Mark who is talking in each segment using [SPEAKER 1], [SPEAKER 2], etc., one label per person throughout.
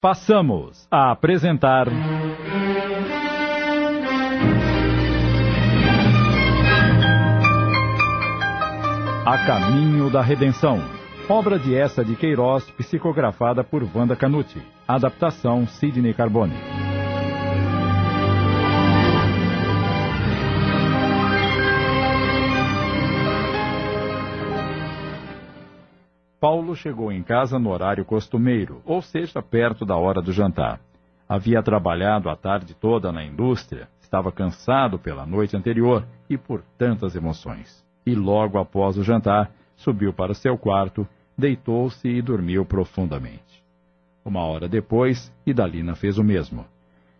[SPEAKER 1] Passamos a apresentar. A Caminho da Redenção. Obra de essa de Queiroz, psicografada por Wanda Canuti. Adaptação Sidney Carbone. Paulo chegou em casa no horário costumeiro, ou seja, perto da hora do jantar. Havia trabalhado a tarde toda na indústria, estava cansado pela noite anterior e por tantas emoções. E logo após o jantar, subiu para seu quarto, deitou-se e dormiu profundamente. Uma hora depois, Idalina fez o mesmo.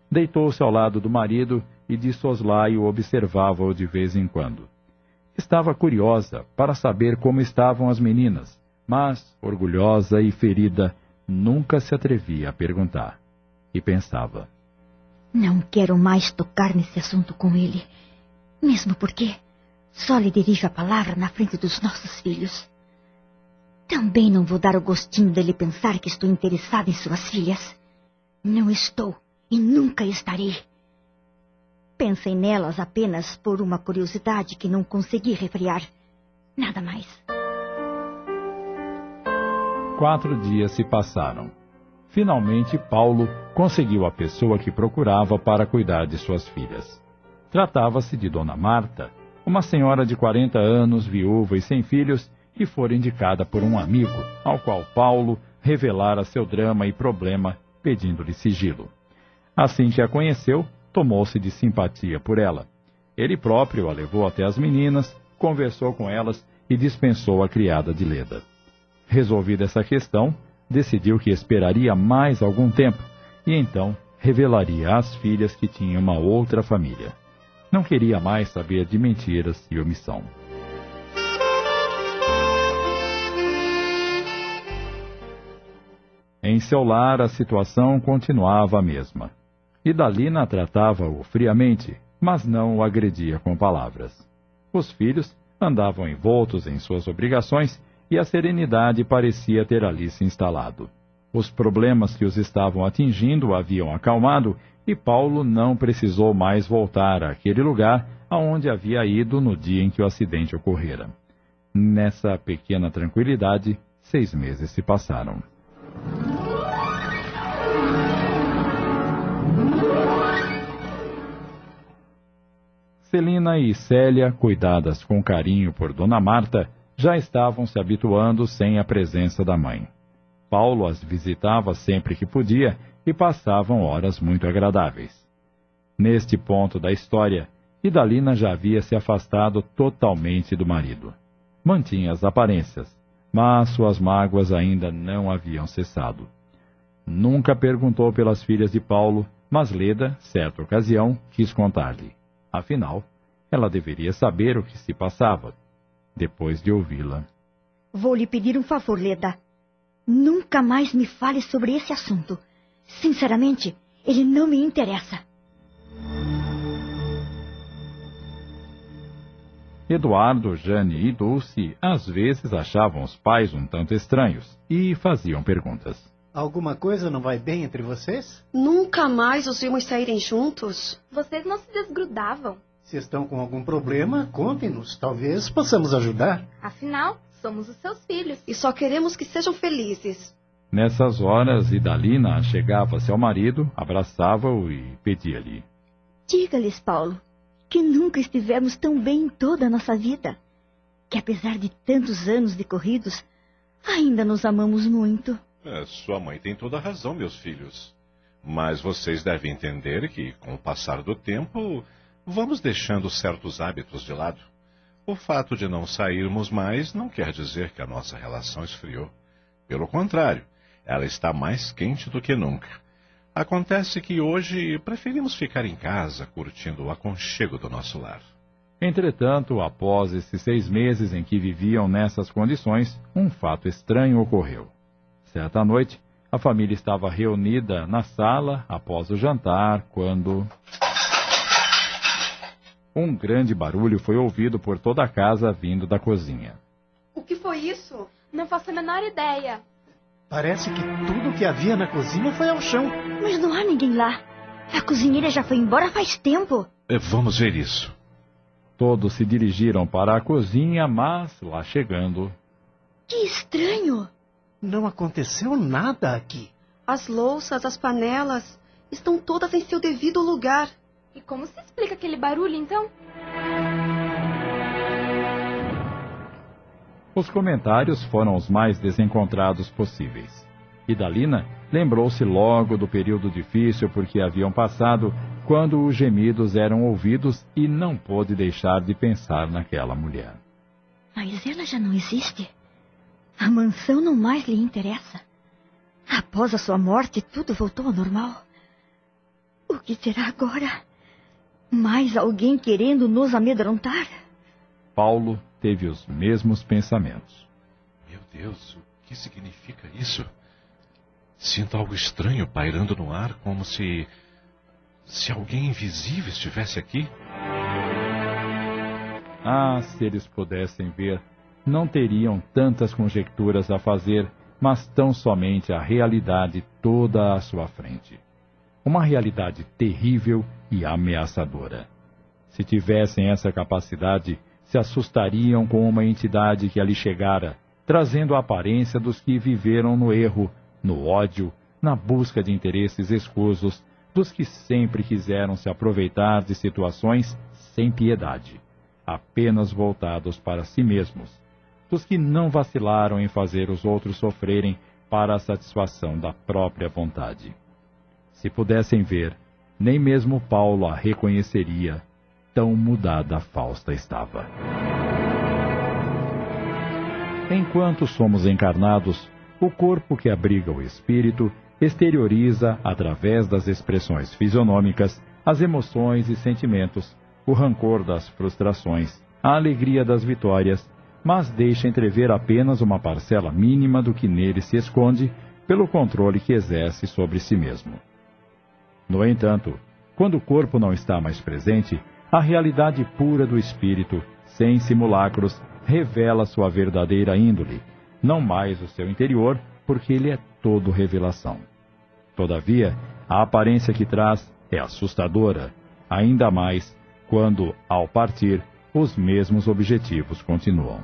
[SPEAKER 1] Deitou-se ao lado do marido e de soslaio observava-o de vez em quando. Estava curiosa para saber como estavam as meninas, mas, orgulhosa e ferida, nunca se atrevia a perguntar. E pensava:
[SPEAKER 2] Não quero mais tocar nesse assunto com ele, mesmo porque só lhe dirijo a palavra na frente dos nossos filhos. Também não vou dar o gostinho dele pensar que estou interessada em suas filhas. Não estou e nunca estarei. Pensei nelas apenas por uma curiosidade que não consegui refriar. Nada mais.
[SPEAKER 1] Quatro dias se passaram. Finalmente, Paulo conseguiu a pessoa que procurava para cuidar de suas filhas. Tratava-se de Dona Marta, uma senhora de 40 anos, viúva e sem filhos, que fora indicada por um amigo, ao qual Paulo revelara seu drama e problema, pedindo-lhe sigilo. Assim que a conheceu, tomou-se de simpatia por ela. Ele próprio a levou até as meninas, conversou com elas e dispensou a criada de Leda. Resolvida essa questão, decidiu que esperaria mais algum tempo e então revelaria às filhas que tinha uma outra família. Não queria mais saber de mentiras e omissão. Em seu lar, a situação continuava a mesma. Idalina tratava-o friamente, mas não o agredia com palavras. Os filhos andavam envoltos em suas obrigações e a serenidade parecia ter ali se instalado. Os problemas que os estavam atingindo haviam acalmado e Paulo não precisou mais voltar àquele lugar aonde havia ido no dia em que o acidente ocorrera. Nessa pequena tranquilidade, seis meses se passaram. Celina e Célia, cuidadas com carinho por Dona Marta, já estavam se habituando sem a presença da mãe. Paulo as visitava sempre que podia e passavam horas muito agradáveis. Neste ponto da história, Idalina já havia se afastado totalmente do marido. Mantinha as aparências, mas suas mágoas ainda não haviam cessado. Nunca perguntou pelas filhas de Paulo, mas Leda, certa ocasião, quis contar-lhe. Afinal, ela deveria saber o que se passava depois de ouvi-la.
[SPEAKER 2] Vou lhe pedir um favor, Leda. Nunca mais me fale sobre esse assunto. Sinceramente, ele não me interessa.
[SPEAKER 1] Eduardo, Jane e Dulce às vezes achavam os pais um tanto estranhos e faziam perguntas.
[SPEAKER 3] Alguma coisa não vai bem entre vocês?
[SPEAKER 4] Nunca mais os vimos saírem juntos.
[SPEAKER 5] Vocês não se desgrudavam.
[SPEAKER 3] Se estão com algum problema, contem-nos. Talvez possamos ajudar.
[SPEAKER 5] Afinal, somos os seus filhos.
[SPEAKER 4] E só queremos que sejam felizes.
[SPEAKER 1] Nessas horas, Idalina chegava-se ao marido, abraçava-o e pedia-lhe:
[SPEAKER 2] Diga-lhes, Paulo, que nunca estivemos tão bem em toda a nossa vida. Que apesar de tantos anos decorridos, ainda nos amamos muito.
[SPEAKER 6] É, sua mãe tem toda a razão, meus filhos. Mas vocês devem entender que, com o passar do tempo, vamos deixando certos hábitos de lado. O fato de não sairmos mais não quer dizer que a nossa relação esfriou. Pelo contrário, ela está mais quente do que nunca. Acontece que hoje preferimos ficar em casa curtindo o aconchego do nosso lar.
[SPEAKER 1] Entretanto, após esses seis meses em que viviam nessas condições, um fato estranho ocorreu. Certa noite, a família estava reunida na sala após o jantar quando. Um grande barulho foi ouvido por toda a casa vindo da cozinha.
[SPEAKER 5] O que foi isso? Não faço a menor ideia.
[SPEAKER 3] Parece que tudo que havia na cozinha foi ao chão.
[SPEAKER 2] Mas não há ninguém lá. A cozinheira já foi embora faz tempo.
[SPEAKER 6] Eh, Vamos ver isso.
[SPEAKER 1] Todos se dirigiram para a cozinha, mas, lá chegando,
[SPEAKER 2] Que estranho.
[SPEAKER 3] Não aconteceu nada aqui.
[SPEAKER 4] As louças, as panelas estão todas em seu devido lugar.
[SPEAKER 5] E como se explica aquele barulho, então?
[SPEAKER 1] Os comentários foram os mais desencontrados possíveis. E Dalina lembrou-se logo do período difícil por que haviam passado quando os gemidos eram ouvidos e não pôde deixar de pensar naquela mulher.
[SPEAKER 2] Mas ela já não existe. A mansão não mais lhe interessa. Após a sua morte, tudo voltou ao normal. O que será agora? Mais alguém querendo nos amedrontar?
[SPEAKER 1] Paulo teve os mesmos pensamentos.
[SPEAKER 6] Meu Deus, o que significa isso? Sinto algo estranho pairando no ar, como se. se alguém invisível estivesse aqui.
[SPEAKER 1] Ah, se eles pudessem ver, não teriam tantas conjecturas a fazer, mas tão somente a realidade toda à sua frente. Uma realidade terrível e ameaçadora. Se tivessem essa capacidade, se assustariam com uma entidade que ali chegara, trazendo a aparência dos que viveram no erro, no ódio, na busca de interesses escusos, dos que sempre quiseram se aproveitar de situações sem piedade, apenas voltados para si mesmos, dos que não vacilaram em fazer os outros sofrerem para a satisfação da própria vontade. Se pudessem ver, nem mesmo Paulo a reconheceria, tão mudada Fausta estava. Enquanto somos encarnados, o corpo que abriga o espírito exterioriza, através das expressões fisionômicas, as emoções e sentimentos, o rancor das frustrações, a alegria das vitórias, mas deixa entrever apenas uma parcela mínima do que nele se esconde pelo controle que exerce sobre si mesmo. No entanto, quando o corpo não está mais presente, a realidade pura do espírito, sem simulacros, revela sua verdadeira índole, não mais o seu interior, porque ele é todo revelação. Todavia, a aparência que traz é assustadora, ainda mais quando, ao partir, os mesmos objetivos continuam.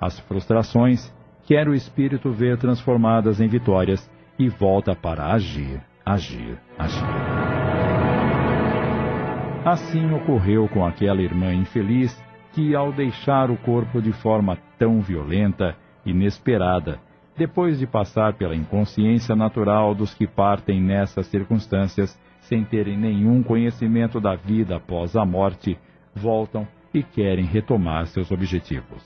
[SPEAKER 1] As frustrações quer o espírito ver transformadas em vitórias e volta para agir, agir, agir. Assim ocorreu com aquela irmã infeliz que, ao deixar o corpo de forma tão violenta, inesperada, depois de passar pela inconsciência natural dos que partem nessas circunstâncias, sem terem nenhum conhecimento da vida após a morte, voltam e querem retomar seus objetivos.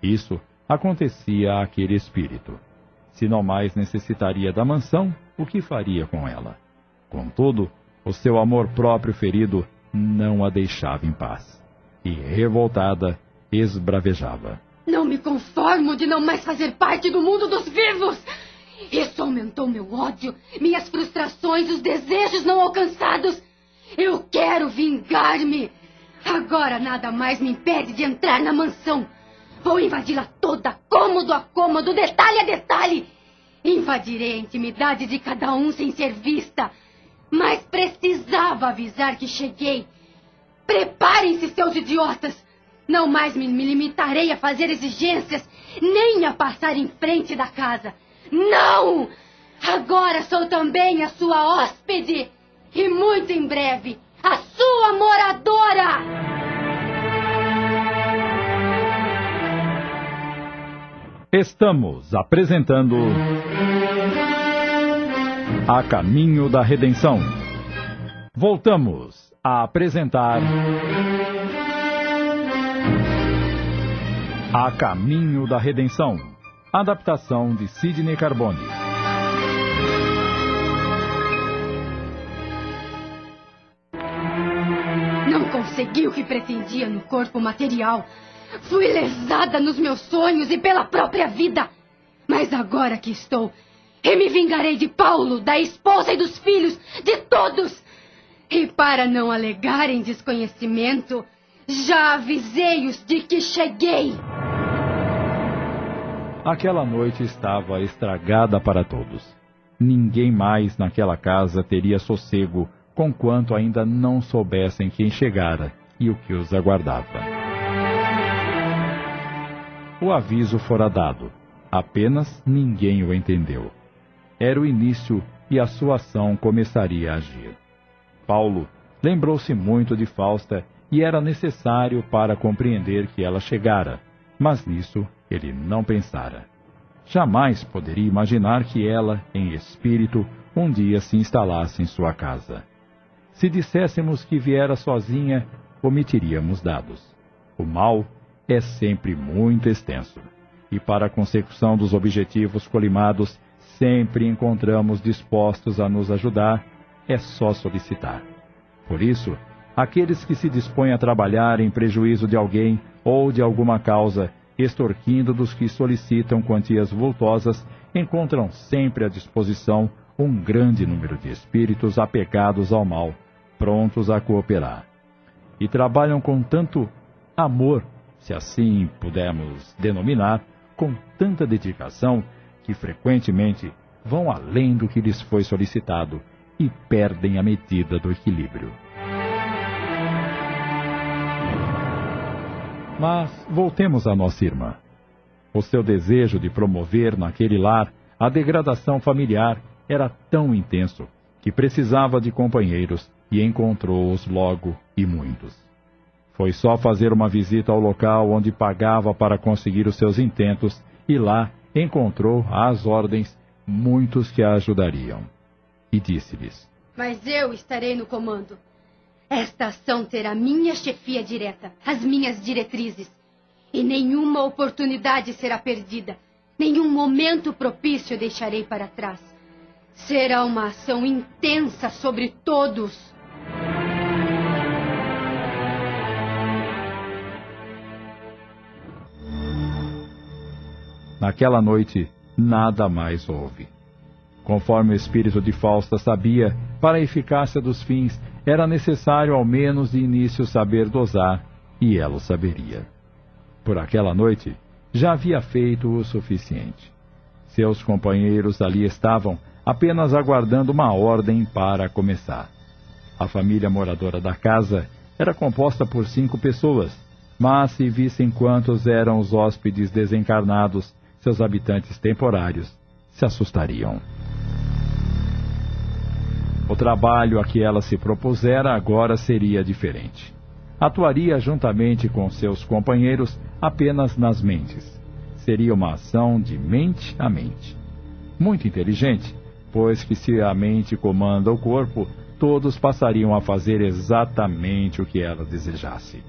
[SPEAKER 1] Isso acontecia àquele espírito. Se não mais necessitaria da mansão, o que faria com ela? Contudo, o seu amor próprio ferido não a deixava em paz. E, revoltada, esbravejava.
[SPEAKER 7] Não me conformo de não mais fazer parte do mundo dos vivos. Isso aumentou meu ódio, minhas frustrações, os desejos não alcançados. Eu quero vingar-me. Agora nada mais me impede de entrar na mansão. Vou invadi-la toda, cômodo a cômodo, detalhe a detalhe. Invadirei a intimidade de cada um sem ser vista. Mas precisava avisar que cheguei. Preparem-se, seus idiotas. Não mais me, me limitarei a fazer exigências, nem a passar em frente da casa. Não! Agora sou também a sua hóspede. E muito em breve, a sua moradora!
[SPEAKER 1] Estamos apresentando. A Caminho da Redenção. Voltamos a apresentar. A Caminho da Redenção. Adaptação de Sidney Carbone.
[SPEAKER 7] Não consegui o que pretendia no corpo material. Fui lesada nos meus sonhos e pela própria vida. Mas agora que estou, e me vingarei de Paulo, da esposa e dos filhos, de todos. E para não alegarem desconhecimento, já avisei-os de que cheguei.
[SPEAKER 1] Aquela noite estava estragada para todos. Ninguém mais naquela casa teria sossego, conquanto ainda não soubessem quem chegara e o que os aguardava. O aviso fora dado, apenas ninguém o entendeu. Era o início e a sua ação começaria a agir. Paulo lembrou-se muito de Fausta e era necessário para compreender que ela chegara, mas nisso ele não pensara. Jamais poderia imaginar que ela, em espírito, um dia se instalasse em sua casa. Se disséssemos que viera sozinha, omitiríamos dados. O mal é sempre muito extenso, e para a consecução dos objetivos colimados, sempre encontramos dispostos a nos ajudar, é só solicitar. Por isso, aqueles que se dispõem a trabalhar em prejuízo de alguém ou de alguma causa, extorquindo dos que solicitam quantias vultosas, encontram sempre à disposição um grande número de espíritos apegados ao mal, prontos a cooperar. E trabalham com tanto amor, se assim pudermos denominar, com tanta dedicação, que frequentemente vão além do que lhes foi solicitado e perdem a medida do equilíbrio. Mas voltemos à nossa irmã. O seu desejo de promover naquele lar a degradação familiar era tão intenso que precisava de companheiros e encontrou-os logo e muitos. Foi só fazer uma visita ao local onde pagava para conseguir os seus intentos e lá encontrou às ordens muitos que a ajudariam. E disse-lhes:
[SPEAKER 7] Mas eu estarei no comando. Esta ação terá minha chefia direta, as minhas diretrizes. E nenhuma oportunidade será perdida. Nenhum momento propício deixarei para trás. Será uma ação intensa sobre todos.
[SPEAKER 1] Naquela noite, nada mais houve. Conforme o espírito de Fausta sabia, para a eficácia dos fins, era necessário ao menos de início saber dosar, e ela o saberia. Por aquela noite, já havia feito o suficiente. Seus companheiros ali estavam, apenas aguardando uma ordem para começar. A família moradora da casa era composta por cinco pessoas, mas se vissem quantos eram os hóspedes desencarnados, seus habitantes temporários se assustariam. O trabalho a que ela se propusera agora seria diferente. Atuaria juntamente com seus companheiros apenas nas mentes. Seria uma ação de mente a mente. Muito inteligente, pois que se a mente comanda o corpo, todos passariam a fazer exatamente o que ela desejasse.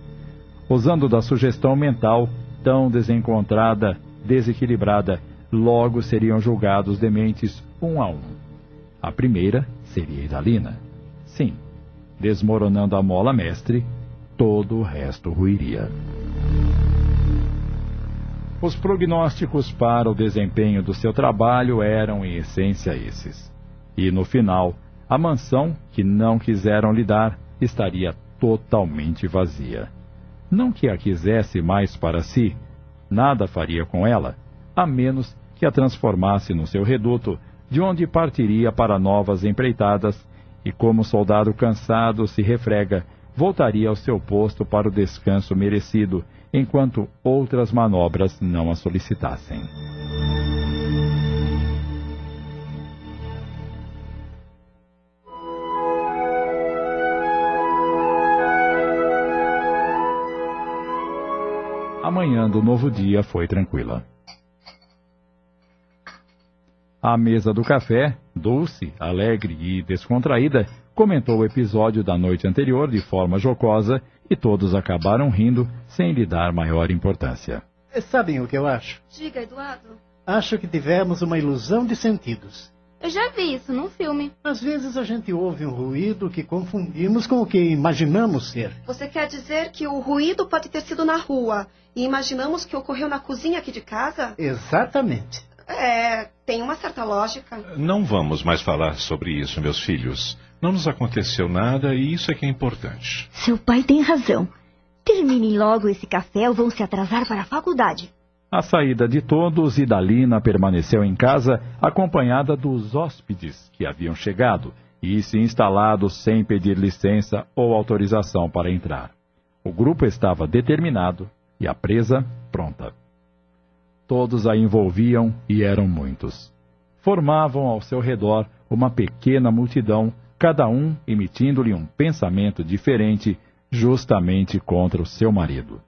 [SPEAKER 1] Usando da sugestão mental, tão desencontrada, desequilibrada, logo seriam julgados dementes um a um. A primeira seria Idalina. Sim, desmoronando a mola mestre, todo o resto ruiria. Os prognósticos para o desempenho do seu trabalho eram, em essência, esses. E, no final, a mansão, que não quiseram lhe dar, estaria totalmente vazia. Não que a quisesse mais para si, nada faria com ela, a menos que a transformasse no seu reduto, de onde partiria para novas empreitadas, e como soldado cansado se refrega, voltaria ao seu posto para o descanso merecido, enquanto outras manobras não a solicitassem. Manhã do novo dia foi tranquila. À mesa do café, Dulce, alegre e descontraída, comentou o episódio da noite anterior de forma jocosa e todos acabaram rindo sem lhe dar maior importância.
[SPEAKER 3] Sabem o que eu acho?
[SPEAKER 4] Diga, Eduardo.
[SPEAKER 3] Acho que tivemos uma ilusão de sentidos.
[SPEAKER 5] Eu já vi isso num filme.
[SPEAKER 3] Às vezes a gente ouve um ruído que confundimos com o que imaginamos ser.
[SPEAKER 4] Você quer dizer que o ruído pode ter sido na rua e imaginamos que ocorreu na cozinha aqui de casa?
[SPEAKER 3] Exatamente.
[SPEAKER 4] É, tem uma certa lógica.
[SPEAKER 6] Não vamos mais falar sobre isso, meus filhos. Não nos aconteceu nada e isso é que é importante.
[SPEAKER 2] Seu pai tem razão. Terminem logo esse café ou vão se atrasar para a faculdade.
[SPEAKER 1] À saída de todos, Idalina permaneceu em casa acompanhada dos hóspedes que haviam chegado e se instalado sem pedir licença ou autorização para entrar. O grupo estava determinado e a presa pronta. Todos a envolviam e eram muitos. Formavam ao seu redor uma pequena multidão, cada um emitindo-lhe um pensamento diferente, justamente contra o seu marido.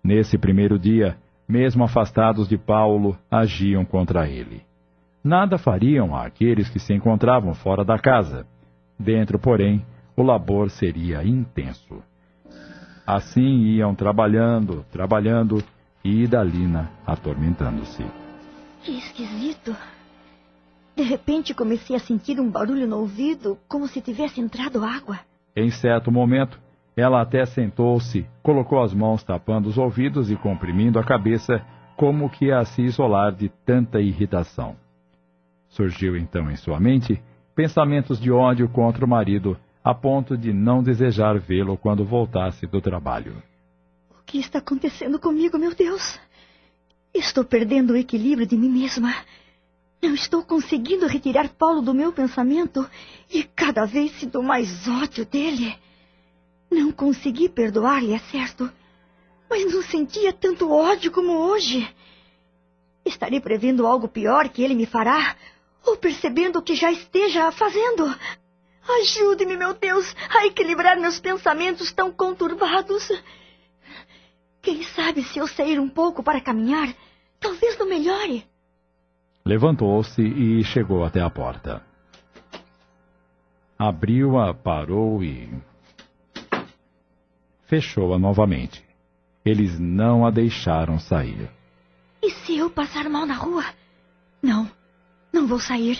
[SPEAKER 1] Nesse primeiro dia, mesmo afastados de Paulo, agiam contra ele. Nada fariam àqueles que se encontravam fora da casa. Dentro, porém, o labor seria intenso. Assim iam trabalhando, trabalhando, e Idalina atormentando-se.
[SPEAKER 2] Que esquisito. De repente comecei a sentir um barulho no ouvido, como se tivesse entrado água.
[SPEAKER 1] Em certo momento, ela até sentou-se, colocou as mãos tapando os ouvidos e comprimindo a cabeça, como que a se isolar de tanta irritação. Surgiu então em sua mente pensamentos de ódio contra o marido, a ponto de não desejar vê-lo quando voltasse do trabalho.
[SPEAKER 2] O que está acontecendo comigo, meu Deus? Estou perdendo o equilíbrio de mim mesma. Não estou conseguindo retirar Paulo do meu pensamento e cada vez sinto mais ódio dele. Não consegui perdoar-lhe, é certo. Mas não sentia tanto ódio como hoje. Estarei prevendo algo pior que ele me fará, ou percebendo o que já esteja fazendo. Ajude-me, meu Deus, a equilibrar meus pensamentos tão conturbados. Quem sabe se eu sair um pouco para caminhar, talvez não melhore.
[SPEAKER 1] Levantou-se e chegou até a porta. Abriu-a, parou e fechou-a novamente. Eles não a deixaram sair.
[SPEAKER 2] E se eu passar mal na rua? Não, não vou sair.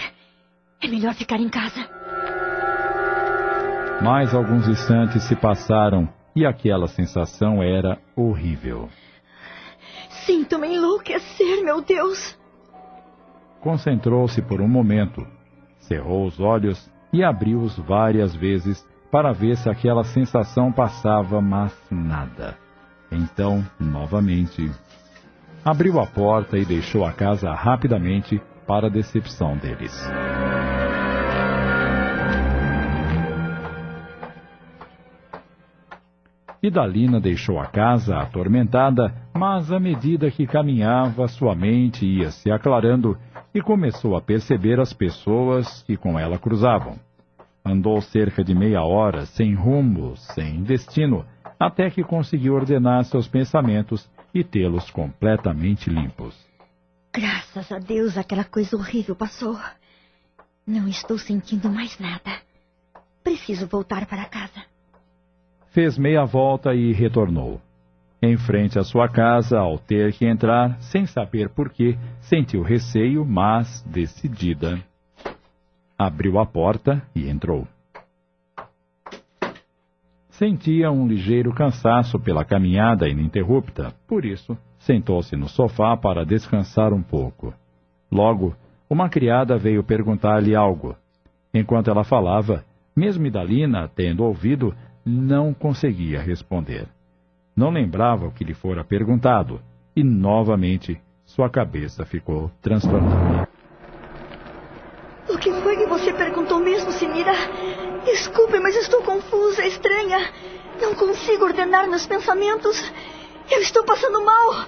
[SPEAKER 2] É melhor ficar em casa.
[SPEAKER 1] Mais alguns instantes se passaram e aquela sensação era horrível.
[SPEAKER 2] Sinto-me enlouquecer, meu Deus.
[SPEAKER 1] Concentrou-se por um momento, cerrou os olhos e abriu-os várias vezes para ver se aquela sensação passava, mas nada. Então, novamente, abriu a porta e deixou a casa rapidamente para a decepção deles. Idalina deixou a casa atormentada, mas à medida que caminhava, sua mente ia se aclarando e começou a perceber as pessoas que com ela cruzavam. Andou cerca de meia hora, sem rumo, sem destino, até que conseguiu ordenar seus pensamentos e tê-los completamente limpos.
[SPEAKER 2] Graças a Deus aquela coisa horrível passou. Não estou sentindo mais nada. Preciso voltar para casa.
[SPEAKER 1] Fez meia volta e retornou. Em frente à sua casa, ao ter que entrar, sem saber por quê, sentiu receio, mas decidida abriu a porta e entrou. Sentia um ligeiro cansaço pela caminhada ininterrupta, por isso sentou-se no sofá para descansar um pouco. Logo, uma criada veio perguntar-lhe algo. Enquanto ela falava, mesmo Idalina, tendo ouvido, não conseguia responder. Não lembrava o que lhe fora perguntado, e novamente sua cabeça ficou transtornada.
[SPEAKER 2] O que foi que você perguntou mesmo, Sinira? Desculpe, mas estou confusa, estranha. Não consigo ordenar meus pensamentos. Eu estou passando mal.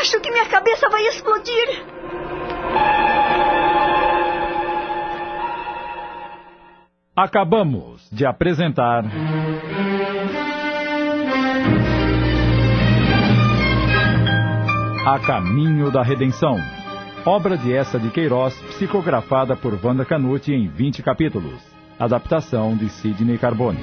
[SPEAKER 2] Acho que minha cabeça vai explodir.
[SPEAKER 1] Acabamos de apresentar. A Caminho da Redenção Obra de essa de Queiroz, psicografada por Wanda Canuti em 20 capítulos. Adaptação de Sidney Carbone.